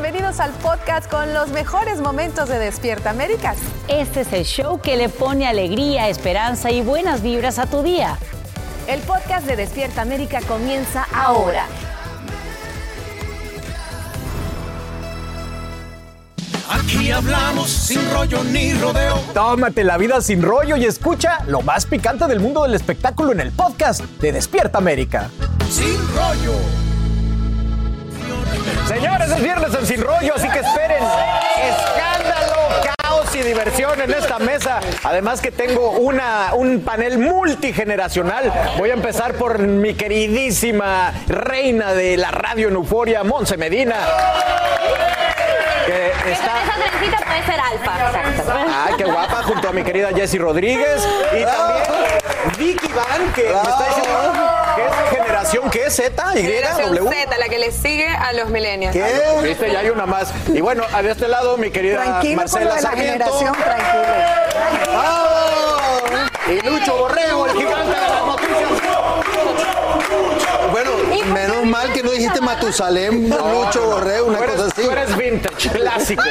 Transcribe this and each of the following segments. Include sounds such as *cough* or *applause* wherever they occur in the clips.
Bienvenidos al podcast con los mejores momentos de Despierta América. Este es el show que le pone alegría, esperanza y buenas vibras a tu día. El podcast de Despierta América comienza ahora. Aquí hablamos sin rollo ni rodeo. Tómate la vida sin rollo y escucha lo más picante del mundo del espectáculo en el podcast de Despierta América. Sin rollo. Señores, es viernes en Sin Rollo, así que esperen escándalo, caos y diversión en esta mesa. Además que tengo una, un panel multigeneracional. Voy a empezar por mi queridísima reina de la radio en Euforia, Monse Medina. Que está... Esa trencita puede ser alfa. Ay, qué guapa, junto a mi querida Jessie Rodríguez. Y también Vicky Van, que me está diciendo que es generación, ¿qué es? ¿Z? ¿Y? Generación ¿W? Z, la que le sigue a los millennials. ¿Qué? Viste, ya hay una más. Y bueno, de este lado, mi querida Tranquilo con Marcela lo de la generación, tranquilo. ¡Vamos! Y Lucho Borrego, el gigante de las noticias. Bueno, menos mal que no dijiste Matusalem, Lucho Borrego, una cosa así. tú eres vintage, *laughs* clásico.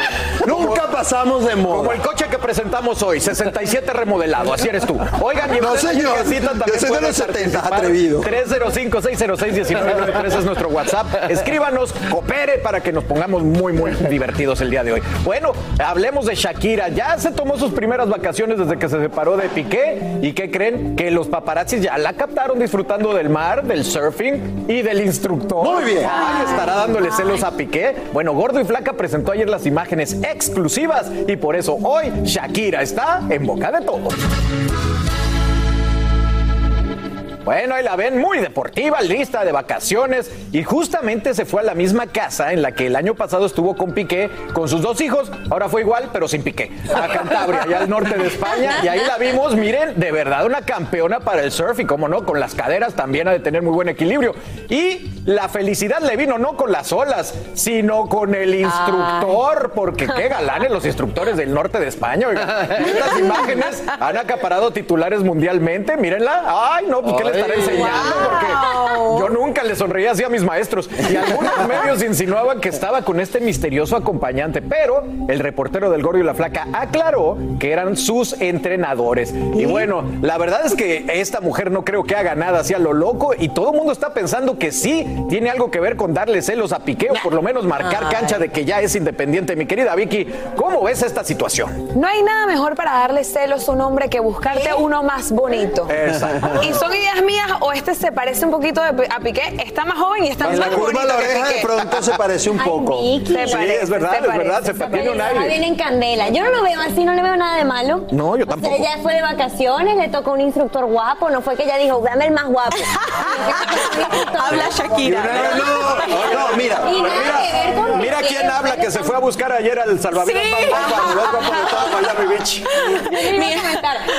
Nunca pasamos de Como moda. el coche que presentamos hoy, 67 remodelado, así eres tú. Oigan, y No, señor. Yo soy de los 70, participar. atrevido. 305-606-1993 es nuestro WhatsApp. Escríbanos, coopere para que nos pongamos muy, muy divertidos el día de hoy. Bueno, hablemos de Shakira. Ya se tomó sus primeras vacaciones desde que se separó de Piqué. ¿Y qué creen? Que los paparazzis ya la captaron disfrutando del mar, del surfing y del instructor. Muy bien. Ay, estará dándole celos a Piqué. Bueno, Gordo y Flaca presentó ayer las imágenes exclusivas y por eso hoy Shakira está en boca de todos. Bueno, ahí la ven muy deportiva, lista de vacaciones. Y justamente se fue a la misma casa en la que el año pasado estuvo con Piqué, con sus dos hijos, ahora fue igual, pero sin Piqué, a Cantabria, allá al norte de España, y ahí la vimos, miren, de verdad una campeona para el surf. Y cómo no, con las caderas también ha de tener muy buen equilibrio. Y la felicidad le vino no con las olas, sino con el instructor, porque qué galanes los instructores del norte de España, oigan. Y estas imágenes han acaparado titulares mundialmente, mírenla, ay no, pues qué le estará enseñando, porque yo nunca le sonreía así a mis maestros. Y algunos *laughs* medios insinuaban que estaba con este misterioso acompañante, pero el reportero del Gordo y la Flaca aclaró que eran sus entrenadores. Y bueno, la verdad es que esta mujer no creo que haga nada así a lo loco y todo el mundo está pensando que sí tiene algo que ver con darle celos a Piqué o por lo menos marcar cancha de que ya es independiente. Mi querida Vicky, ¿cómo ves esta situación? No hay nada mejor para darle celos a un hombre que buscarte uno más bonito. Exacto. Y son ideas mías o este se parece un poquito de- a Piqué. Está más joven y está En más la curva de la oreja de pronto se parece un poco. Sí, parece, es verdad, se es verdad, se se tiene un aire. bien en candela. Yo no lo veo así, no le veo nada de malo. No, yo O sea, tampoco. ella fue de vacaciones, le tocó un instructor guapo, no fue que ella dijo, dame el más guapo. Habla Shakira. No, no, no, mira. Mira Piqué, quién habla que se fue a buscar ayer al salvavidas Miami Beach.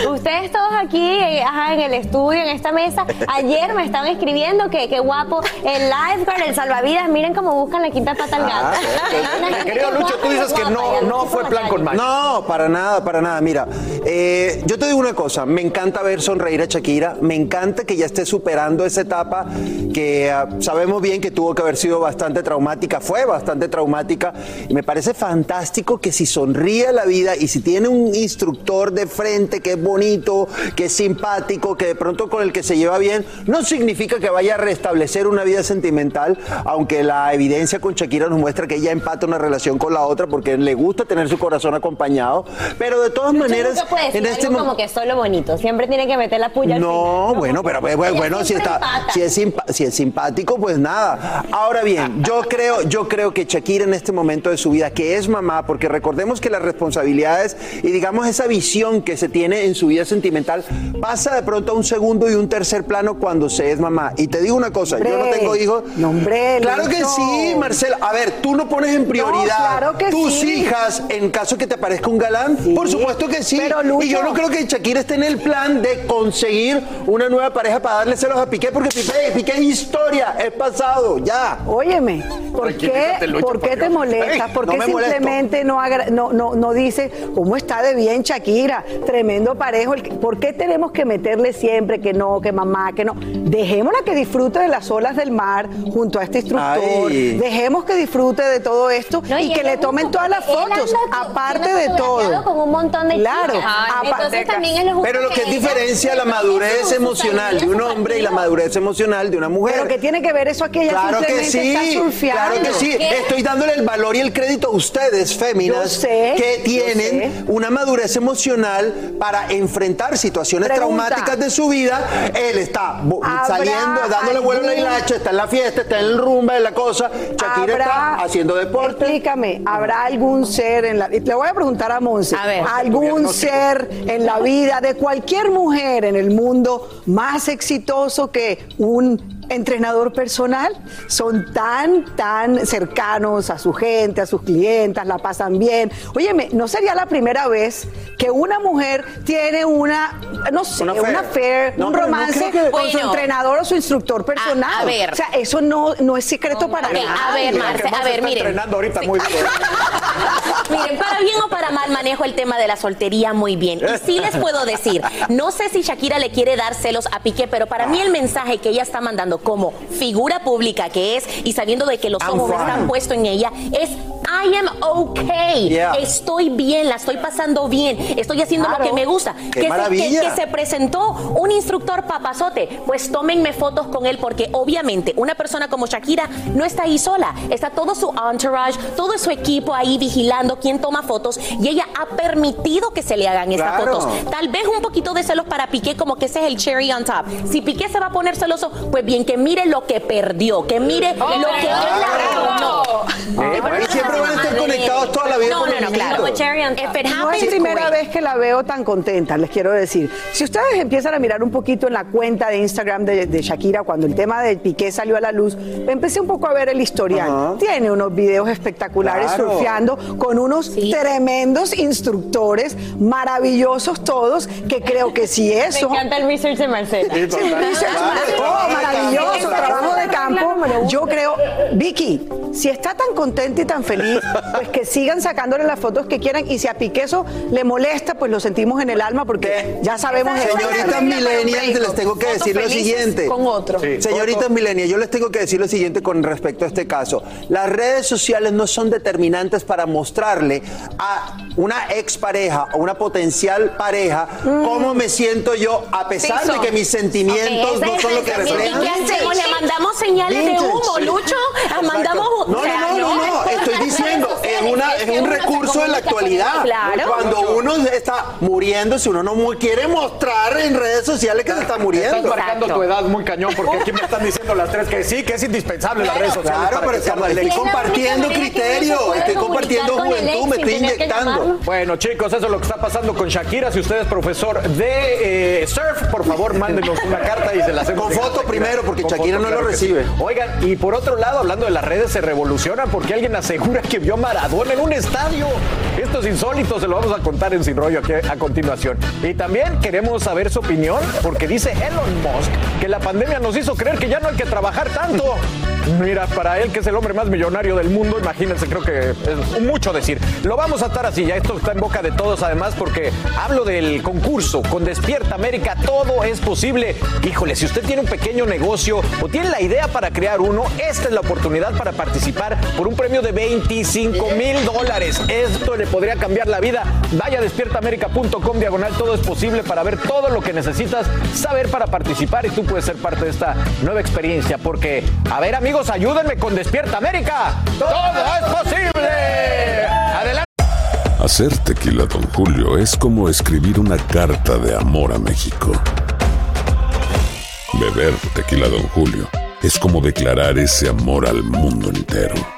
Ustedes todos aquí, eh, ajá, en el estudio, en esta mesa, ayer me estaban escribiendo que, que guapo el lifeguard, el salvavidas, miren cómo buscan la quinta pata al Ah, gato. Querido que Lucho, tú dices que no, no fue plan la con maña. No, para nada, para nada. Mira, eh, yo te digo una cosa, me encanta ver sonreír a Shakira, me encanta que ya esté superando esa etapa que ah, sabemos bien que tuvo que haber sido bastante traumática, fue bastante traumática, y me parece fantástico que si sonríe a la vida y si tiene un instructor de frente que es bonito, que es simpático, que de pronto con el que se lleva bien, no significa que vaya a restablecer una vida sentimental, aunque la evidencia con Shakira nos muestra que ella empata una relación con la otra porque le gusta tener su corazón acompañado, pero de todas maneras decir en este algo mo- como que solo bonito. Siempre tiene que meter la puya al No, final, bueno, pero bueno, bueno, si está, empata. si es, si es simpático, pues nada. Ahora bien, yo creo, yo creo que Shakira en este momento de su vida, que es mamá, porque recordemos que las responsabilidades y digamos esa visión que se tiene en su vida sentimental pasa de pronto a un segundo y un tercer plano cuando se es mamá. Y te digo una cosa, yo no tengo hijos. no, hombre, claro que sí, Marcela. A ver, tú no pones en prioridad claro tus sí. hijas en caso que te aparezca un galán. Sí. Por supuesto que sí. Pero, Lucho- y yo no creo que Shakira esté en el plan de conseguir una nueva pareja para darle celos a Piqué, porque Piqué, Piqué es historia, es pasado, ya. Óyeme, ¿por qué, Lucho, ¿por qué te molestas? ¿Por qué simplemente no, no, no, no dice cómo está de bien Shakira? Tremendo parejo. ¿Por qué tenemos que meterle siempre que no, que mamá, que no? Dejémosla que disfrute de las olas del mar junto a este instructor. Ay. Dejemos que disfrute de todo esto No, y, que le tomen todas las fotos, aparte de todo. con un montón de Claro, chicas. Entonces también es lo justo Pero lo que ella diferencia la madurez emocional de un hombre y la madurez emocional de una mujer. Pero que tiene que ver eso aquí, ella Claro que sí, está surfeando. claro que sí. ¿Qué? Estoy dándole el valor y el crédito a ustedes, féminas, sé, que tienen una madurez emocional para enfrentar situaciones Pregunta. traumáticas de su vida. Él está bo- ¿Habrá saliendo, dándole vuelo a la hilacha, está en la fiesta, está en el rumba, en la cosa. Shakira está haciendo deporte. Explícame, ¿habrá algún ser en la Le voy a preguntar a Monse. A ver. ¿Algún ser en la vida de cualquier mujer en el mundo más exitoso que un entrenador personal? Son tan, tan cercanos a su gente, a sus clientas, la pasan bien. Óyeme, ¿no sería la primera vez que una mujer tiene una, no sé, Una una affair. No, un no romance que- con su entrenador o su instructor personal? a ver. O sea, eso no, no es secreto para Ok, nada. a ver, Marce, a ver, miren. entrenando ahorita muy *laughs* bien. Miren, para bien o para mal manejo el tema de la soltería muy bien. Y sí les puedo decir, no sé si Shakira le quiere dar celos a Piqué, pero para mí el mensaje que ella está mandando como figura pública que es y sabiendo de que los ojos están puestos en ella es I am okay. Yeah. Estoy bien, la estoy pasando bien, estoy haciendo lo Claro. que me gusta. ¡Qué que, se, que- que se presentó un instructor papazote, pues tómenme fotos con él porque obviamente una persona como Shakira no está ahí sola, está todo su entourage, todo su equipo ahí vigilando quién toma fotos y ella ha permitido que se le hagan estas Claro. fotos. Tal vez un poquito de celos para Piqué como que ese es el cherry on top. Si Piqué se va a poner celoso, pues bien que mire lo que perdió, que mire lo que él arruinó. Eh, y siempre van a estar conectados toda la vida No, con no, el no, claro. No es happens, primera vez que la veo tan contenta, les quiero decir. Si ustedes empiezan a mirar un poquito en la cuenta de Instagram de, de Shakira, cuando el tema del Piqué salió a la luz, empecé un poco a ver el historial. Tiene unos videos espectaculares Claro. surfeando con unos tremendos instructores, maravillosos todos, que creo que si *laughs* Me eso... encanta el research de Marcela. Sí, total. Research, oh, maravilloso, trabajo de campo. Yo creo, Vicky, si está tan contenta y tan feliz, pues que sigan sacándole las fotos que quieran y si a Piqueso le molesta, pues lo sentimos en el alma porque ya sabemos Señoritas millennials, les tengo que decir lo siguiente. con otro. Sí. Señoritas millennials, yo les tengo que decir lo siguiente con respecto a este caso. Las redes sociales no son determinantes para mostrarle a una expareja o una potencial pareja cómo me siento yo a pesar de que mis sentimientos no son lo que la sensación. ¿Y reflejan. Señales de Vintage. humo, Lucho? ¿Le mandamos No, es, una, es un recurso de la actualidad. Claro. Cuando uno está muriéndose, uno no quiere mostrar en redes sociales que se está Estás muriendo. marcando Exacto. tu edad muy cañón porque aquí me están diciendo las tres que sí, que es indispensable las redes sociales. Claro, pero estamos- estoy compartiendo criterio, estoy compartiendo juventud, me estoy inyectando. Bueno, chicos, eso es lo que está pasando con Shakira. Si usted es profesor de eh, surf, por favor, mándenos una carta y se la hacemos. Con foto primero, porque Shakira no lo recibe. Oigan, y por otro lado, hablando de las redes, se revolucionan porque alguien asegura que vio a Maradona en un estadio. Esto es insólito, se lo vamos a contar en Sin Rollo aquí a continuación. Y también queremos saber su opinión porque dice Elon Musk que la pandemia nos hizo creer que ya no hay que trabajar tanto. Mira, para él que es el hombre más millonario del mundo, imagínense, creo que es mucho decir. Lo vamos a estar así, ya esto está en boca de todos además porque hablo del concurso con Despierta América, todo es posible. Híjole, si usted tiene un pequeño negocio o tiene la idea para crear uno, esta es la oportunidad para participar por un premio de 25 mil dólares. Esto le podría cambiar la vida. Vaya a despiertaamerica.com diagonal, todo es posible para ver todo lo que necesitas saber para participar y tú puedes ser parte de esta nueva experiencia porque, a ver amigos, ayúdenme con Despierta América. Todo es posible. Adelante. Hacer tequila, Don Julio, es como escribir una carta de amor a México. Beber tequila, Don Julio, es como declarar ese amor al mundo entero.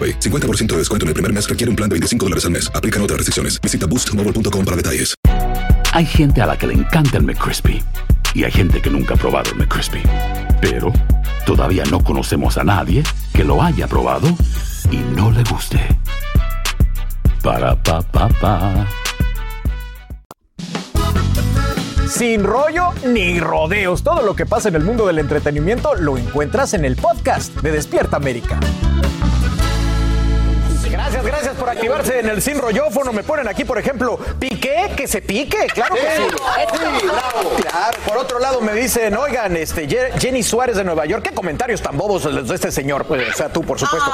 AroPay. 50% de descuento en el primer mes requiere un plan de 25 dólares al mes. Aplican otras restricciones. Visita boostmobile.com para detalles. Hay gente a la que le encanta el McCrispy y hay gente que nunca ha probado el McCrispy. Pero todavía no conocemos a nadie que lo haya probado y no le guste. Para pa pa pa. Sin rollo ni rodeos. Todo lo que pasa en el mundo del entretenimiento lo encuentras en el podcast de Despierta América. Música. Gracias, gracias por activarse en el sin rollófono. Me ponen aquí, por ejemplo, piqué, que se pique. Claro que sí. Claro. Por otro lado, me dicen, oigan, este, Jenny Suárez de Nueva York, qué comentarios tan bobos los de este señor. Pues, o sea, tú, por supuesto.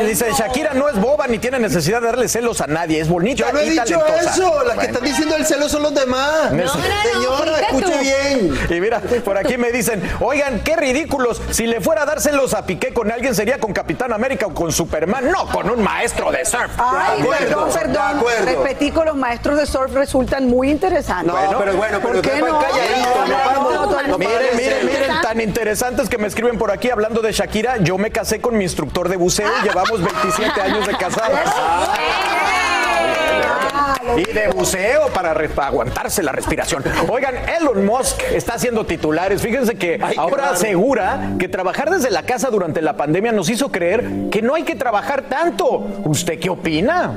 Eh, dice, Shakira no es boba ni tiene necesidad de darle celos a nadie. Es bonita Yo no he y dicho talentosa. eso. Las que están diciendo el celo son los demás. No, Señora, escuche tú. bien. Y mira, por aquí me dicen, oigan, qué ridículos. Si le fuera a dárselos a Piqué con alguien, sería con Capitán América o con Superman, no con un maestro de surf. Ay, De acuerdo, perdón, de perdón. Repetí con los maestros de surf resultan muy interesantes. No, pero bueno, pero ¿Por qué sepan no? calladito, no podemos- no Miren, miren, miren, tan interesantes que me escriben por aquí hablando de Shakira. Yo me casé con mi instructor de buceo y llevamos 27 años de casados. Y de buceo para, aguantarse la respiración. Oigan, Elon Musk está haciendo titulares. Fíjense que Ay, ahora asegura que trabajar desde la casa durante la pandemia nos hizo creer que no hay que trabajar tanto. ¿Usted qué opina?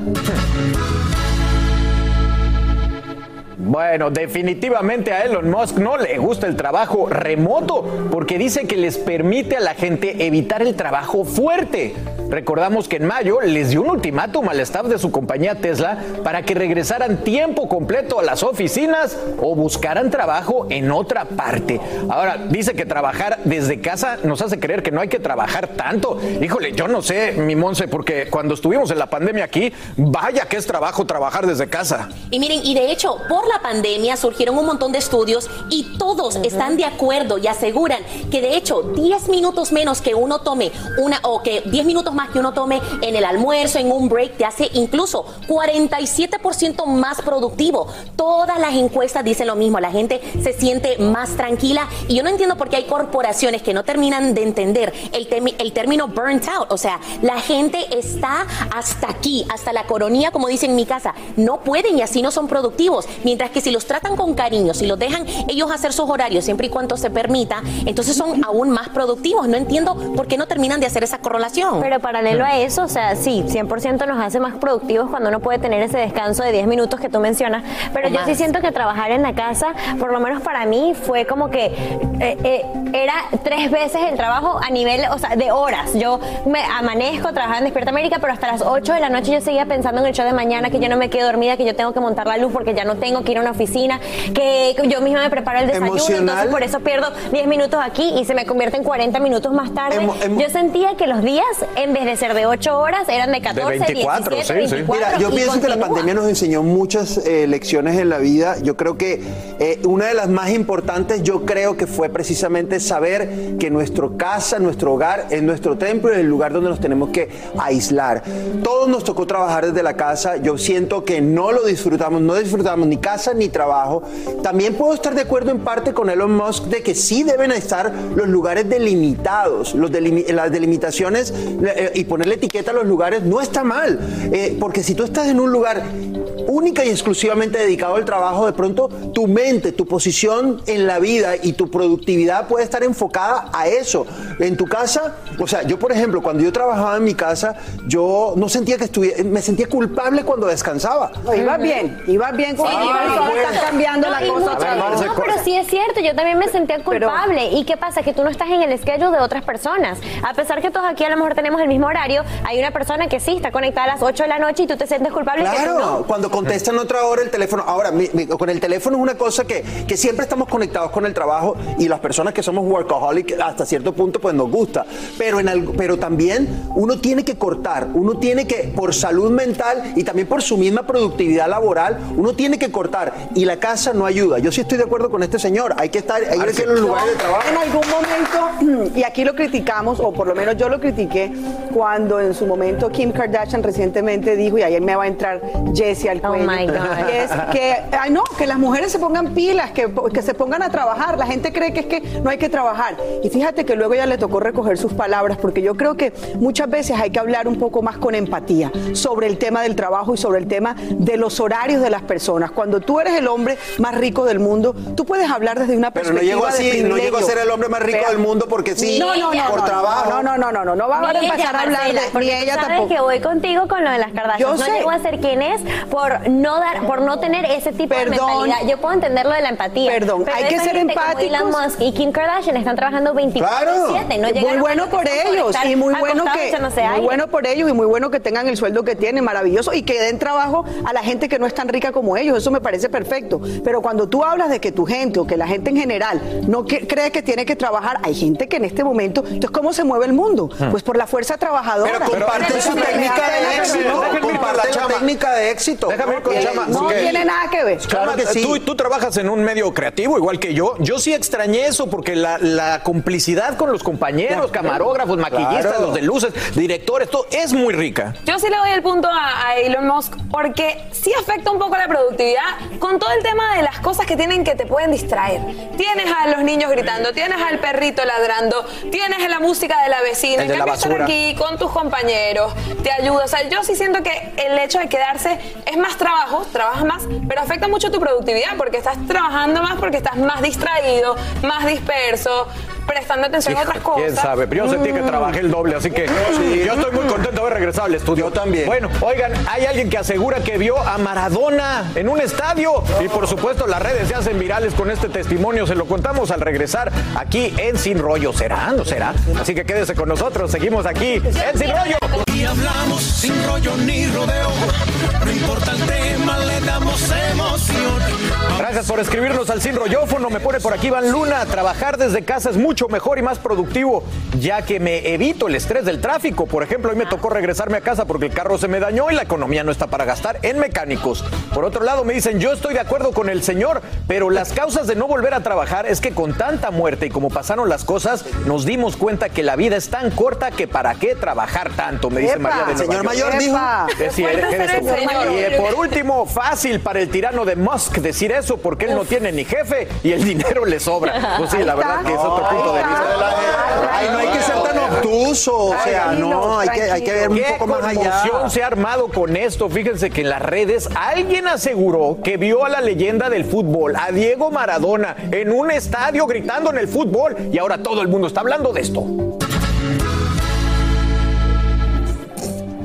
Bueno, definitivamente a Elon Musk no le gusta el trabajo remoto porque dice que les permite a la gente evitar el trabajo fuerte. Recordamos que en mayo les dio un ultimátum al staff de su compañía Tesla para que regresaran tiempo completo a las oficinas o buscaran trabajo en otra parte. Ahora, dice que trabajar desde casa nos hace creer que no hay que trabajar tanto. Híjole, yo no sé, mi Monse, porque cuando estuvimos en la pandemia aquí, vaya que es trabajo trabajar desde casa. Y miren, y de hecho, por la pandemia surgieron un montón de estudios y todos están de acuerdo y aseguran que de hecho 10 minutos menos que uno tome una o que 10 minutos más que uno tome en el almuerzo, en un break, te hace incluso 47% más productivo. Todas las encuestas dicen lo mismo, la gente se siente más tranquila y yo no entiendo por qué hay corporaciones que no terminan de entender el, el término burnt out, o sea, la gente está hasta aquí, hasta la coronilla, como dicen en mi casa, no pueden y así no son productivos, mientras que si los tratan con cariño, si los dejan ellos hacer sus horarios siempre y cuando se permita, entonces son aún más productivos. No entiendo por qué no terminan de hacer esa correlación. Pero paralelo a eso, o sea, sí, 100% nos hace más productivos cuando uno puede tener ese descanso de 10 minutos que tú mencionas. Pero O yo sí siento que trabajar en la casa, por lo menos para mí, fue como que eh, eh, era tres veces el trabajo a nivel, o sea, de horas. Yo me amanezco, trabajaba en Despierta América, pero hasta las 8 de la noche yo seguía pensando en el show de mañana, que yo no me quedo dormida, que yo tengo que montar la luz porque ya no tengo que ir a una oficina, que yo misma me preparo el desayuno, Emocional. entonces por eso pierdo 10 minutos aquí y se me convierte en 40 minutos más tarde. Emo- emo- yo sentía que los días, en vez de ser de 8 horas, eran de 14, 24, 17, sí, sí. 24. Mira, yo pienso que la pandemia nos enseñó muchas eh, lecciones en la vida. Yo creo que eh, una de las más importantes, yo creo que fue precisamente saber que nuestro casa, nuestro hogar, es nuestro templo y el lugar donde nos tenemos que aislar. Todos nos tocó trabajar desde la casa. Yo siento que no lo disfrutamos, no disfrutamos ni casa ni trabajo. También puedo estar de acuerdo en parte con Elon Musk de que sí deben estar los lugares delimitados, los las delimitaciones eh, y ponerle etiqueta a los lugares no está mal, Eh, porque si tú estás en un lugar única y exclusivamente dedicado al trabajo, de pronto tu mente, tu posición en la vida y tu productividad puede estar enfocada a eso. En tu casa, o sea, yo por ejemplo, cuando yo trabajaba en mi casa, yo no sentía que estuviera, me sentía culpable cuando descansaba. No, ibas bien, ibas bien con Sí, iba Marisol está cambiando la y cosa mucho- otra vez. Marce, no, pero sí es cierto, yo también me sentía culpable. ¿Y qué pasa? Que tú no estás en el schedule de otras personas. A pesar que todos aquí a lo mejor tenemos el mismo horario, hay una persona que sí está conectada a las 8 de la noche y tú te sientes culpable. Claro, no. cuando contestan otra hora el teléfono. Ahora, mi- mi- con el teléfono es una cosa que, que siempre estamos conectados con el trabajo y las personas que somos workaholic hasta cierto punto pues nos gusta. Pero, en algo- pero también uno tiene que cortar, uno tiene que, por salud mental y también por su misma productividad laboral, uno tiene que cortar. Y la casa no ayuda. Yo sí estoy de acuerdo con este señor. Hay que estar, hay que ir en los lugares de trabajo. En algún momento, *clears throat* y aquí lo criticamos, o por lo menos yo lo critiqué, cuando en su momento Kim Kardashian recientemente dijo, y ahí me va a entrar Jessie al Oh cuello, my God. *laughs* que es que, ay no, que las mujeres se pongan pilas, que, que se pongan a trabajar. La gente cree que es que no hay que trabajar. Y fíjate que luego ya le tocó recoger sus palabras, porque yo creo que muchas veces hay que hablar un poco más con empatía sobre el tema del trabajo y sobre el tema de los horarios de las personas. Cuando tú eres el hombre más rico del mundo, tú puedes hablar desde una Pero no llego de así, no llego a ser el hombre más rico Vea. del mundo porque sí, No, no, no, por no, trabajo. No, no, no, no, no, no va a empezar ella, a hablar de ni ella sabes tampoco. que voy contigo con lo de las Kardashian. Yo no sé. llego a ser quien es por no dar, por no tener ese tipo Perdón. de mentalidad. Yo puedo entender lo de la empatía. Perdón, pero hay que ser como Elon empáticos. Musk y Kim Kardashian están trabajando 24/7. No muy bueno por por ellos y muy bueno que muy bueno por ellos y muy bueno que tengan el sueldo que tienen maravilloso y que den trabajo a la gente que no es tan rica como ellos eso me parece perfecto pero cuando tú hablas de que tu gente o que la gente en general no que- cree que tiene que trabajar hay gente que en este momento entonces cómo se mueve el mundo pues por la fuerza trabajadora Pero comparten su técnica de éxito. la técnica de éxito. Déjame ir con Chama. no tiene nada que ver Claro que sí. Tú, tú trabajas en un medio creativo, igual que yo. Yo sí extrañé eso porque la, la complicidad con los compañeros, camarógrafos, maquillistas, Claro. los de luces, directores, todo es muy rica. Yo sí le doy el punto a, a Elon Musk porque sí afecta un poco la productividad con todo el tema de las cosas que tienen que te pueden distraer. Tienes a los niños gritando, tienes al perrito ladrando, tienes la música de la vecina, El en cambio estar aquí con tus compañeros, te ayuda. O sea, yo sí siento que el hecho de quedarse es más trabajo, trabajas más, pero afecta mucho tu productividad porque estás trabajando más porque estás más distraído, más disperso, prestando atención a otras cosas. ¿Quién sabe? Pero yo sentí que trabajé el doble, así que yo estoy muy contento de haber regresado al estudio. Yo también. Bueno, oigan, hay alguien que asegura que vio a Maradona en un estadio. Y por supuesto, las redes se hacen virales con este testimonio. Se lo contamos al regresar aquí en Sin Rollo. ¿Será? ¿No será? Así que quédese con nosotros. Seguimos aquí en Sin Rollo. Y hablamos sin rollo ni rodeo. No importa el tema, le damos emoción. Gracias por escribirnos al Sin Rollófono. Me pone por aquí Iván Luna. Trabajar desde casa es mucho mejor y más productivo, ya que me evito el estrés del tráfico. Por ejemplo, hoy me tocó regresarme a casa porque el carro se me dañó y la economía no está para gastar en mecánicos. Por otro lado, me dicen, yo estoy de acuerdo con el señor, pero las causas de no volver a trabajar es que con tanta muerte y como pasaron las cosas, nos dimos cuenta que la vida es tan corta que para qué trabajar tanto, me dice Epa. María de Nueva Señor York. mayor dijo. Eres tú. Y eh, por último, fácil para el tirano de Musk decir eso porque él no tiene ni jefe y el dinero le sobra. Pues sí, la verdad que es otro punto de. Ay, no hay que ser tan obtuso. O sea, no, hay que, hay que ver un ¿Qué poco más allá. conmoción se ha armado con esto? Fíjense que en las redes alguien aseguró que vio a la leyenda del fútbol, a Diego Maradona, en un estadio gritando en el fútbol y ahora todo el mundo está hablando de esto.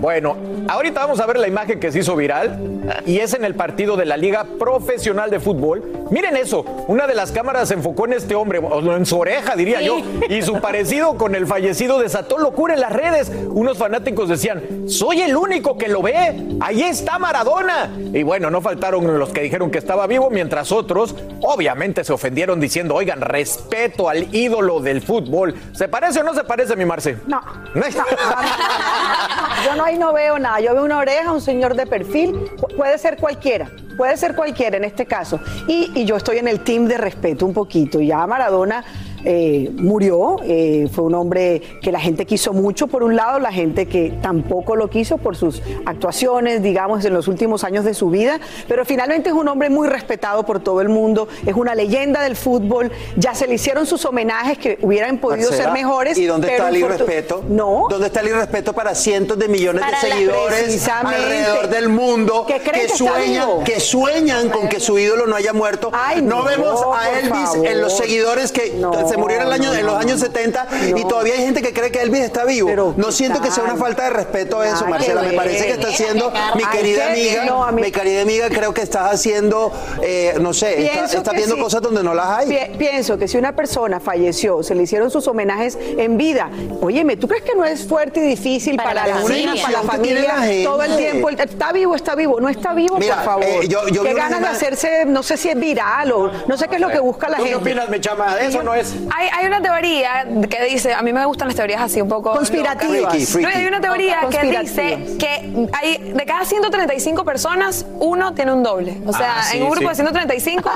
Bueno, ahorita vamos a ver la imagen que se hizo viral y es en el partido de la Liga Profesional de Fútbol. Miren eso, una de las cámaras se enfocó en este hombre, en su oreja diría yo, y su parecido con el fallecido desató locura en las redes. Unos fanáticos decían, soy el único que lo ve, ahí está Maradona. Y bueno, no faltaron los que dijeron que estaba vivo, mientras otros obviamente se ofendieron diciendo, oigan, respeto al ídolo del fútbol. ¿Se parece o no se parece, mi Marce? No. *laughs* Yo no ahí no veo nada. Yo veo una oreja, un señor de perfil. Pu- puede ser cualquiera. Puede ser cualquiera en este caso. Y, y yo estoy en el team de respeto un poquito. Ya Maradona eh, murió. eh, fue un hombre que la gente quiso mucho por un lado, la gente que tampoco lo quiso por sus actuaciones, digamos, en los últimos años de su vida. Pero finalmente es un hombre muy respetado por todo el mundo. Es una leyenda del fútbol. Ya se le hicieron sus homenajes que hubieran podido ser mejores. ¿Y dónde pero está el irrespeto? No. ¿Dónde está el irrespeto para cientos de millones Para de seguidores alrededor del mundo Que sueñan, que sueñan con que su ídolo no haya muerto? Ay, no, no, vemos a Elvis favor. en los seguidores que No. se se murió en, el año, en los años 70 y todavía hay gente que cree que Elvis está vivo. no siento que sea una falta de respeto eso, Nada Marcela. que Me parece que está haciendo, mi querida amiga, No, a mí- mi querida amiga, creo que estás haciendo, eh, no sé, está- estás que viendo sí. cosas donde no las hay. Pi- pienso que si una persona falleció, se le hicieron sus homenajes en vida, óyeme, ¿tú crees que no es fuerte y difícil para, Para la la familia, para la que familia la gente. todo el tiempo? Está vivo, está vivo, no está vivo, Mira, por favor. eh, yo- yo vi Qué una ganas de hacerse, no sé si es viral o no sé qué es lo que busca la ¿Tú qué gente. opinas, mi chama? Eso no es. Hay, hay una teoría que dice, a mí me gustan las teorías así un poco Conspirativas. Freaky, freaky. No, hay una teoría que dice que hay, de cada 135 personas, uno tiene un doble. O sea, Ah, sí, en un grupo sí. *laughs* de 135,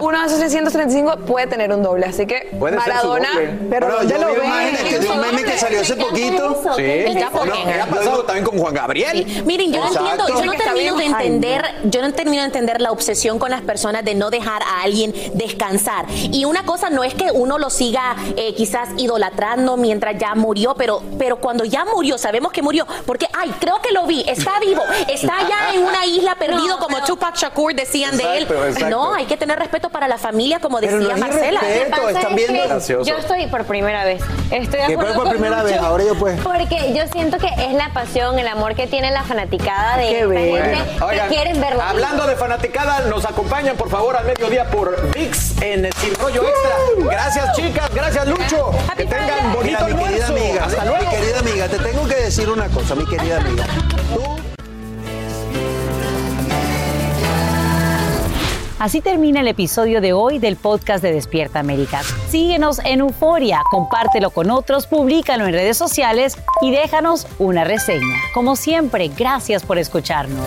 uno de esos 135 puede tener un doble. Así que Puede ser su Maradona... Pero ¿dónde yo lo vi imágenes que de un meme que salió hace poquito. Sí. El No, doppelganger. ha pasado también con Juan Gabriel. Sí. Miren, yo no entiendo, yo no termino de entender, yo no termino de entender la obsesión con las personas de no dejar a alguien descansar. Y una cosa no es que uno lo siga eh, quizás idolatrando mientras ya murió, pero, pero cuando ya murió, sabemos que murió, porque, ay, creo que lo vi, está vivo, está ya en una isla perdido, como Tupac Shakur decían de él. exacto. No, hay que tener respeto para la familia, como Pero decía no Marcela. respeto. Están es viendo-. Yo estoy por primera vez. Estoy de ¿Qué acuerdo por primera vez? Ahora yo, pues. Porque yo siento que es la pasión, el amor que tiene la fanaticada de Qué esta bello. gente Oigan, que quieren verlo. hablando de fanaticada, nos acompañan por favor al mediodía por VIX en Sin Rollo Extra. Gracias chicas, gracias Lucho. Que tengan bonito Mira, mi querida almuerzo. amiga, Hasta mi luego. querida amiga, te tengo que decir una cosa, mi querida amiga. Tú Así termina el episodio de hoy del podcast de Despierta América. Síguenos en Euforia, compártelo con otros, públicalo en redes sociales y déjanos una reseña. Como siempre, gracias por escucharnos.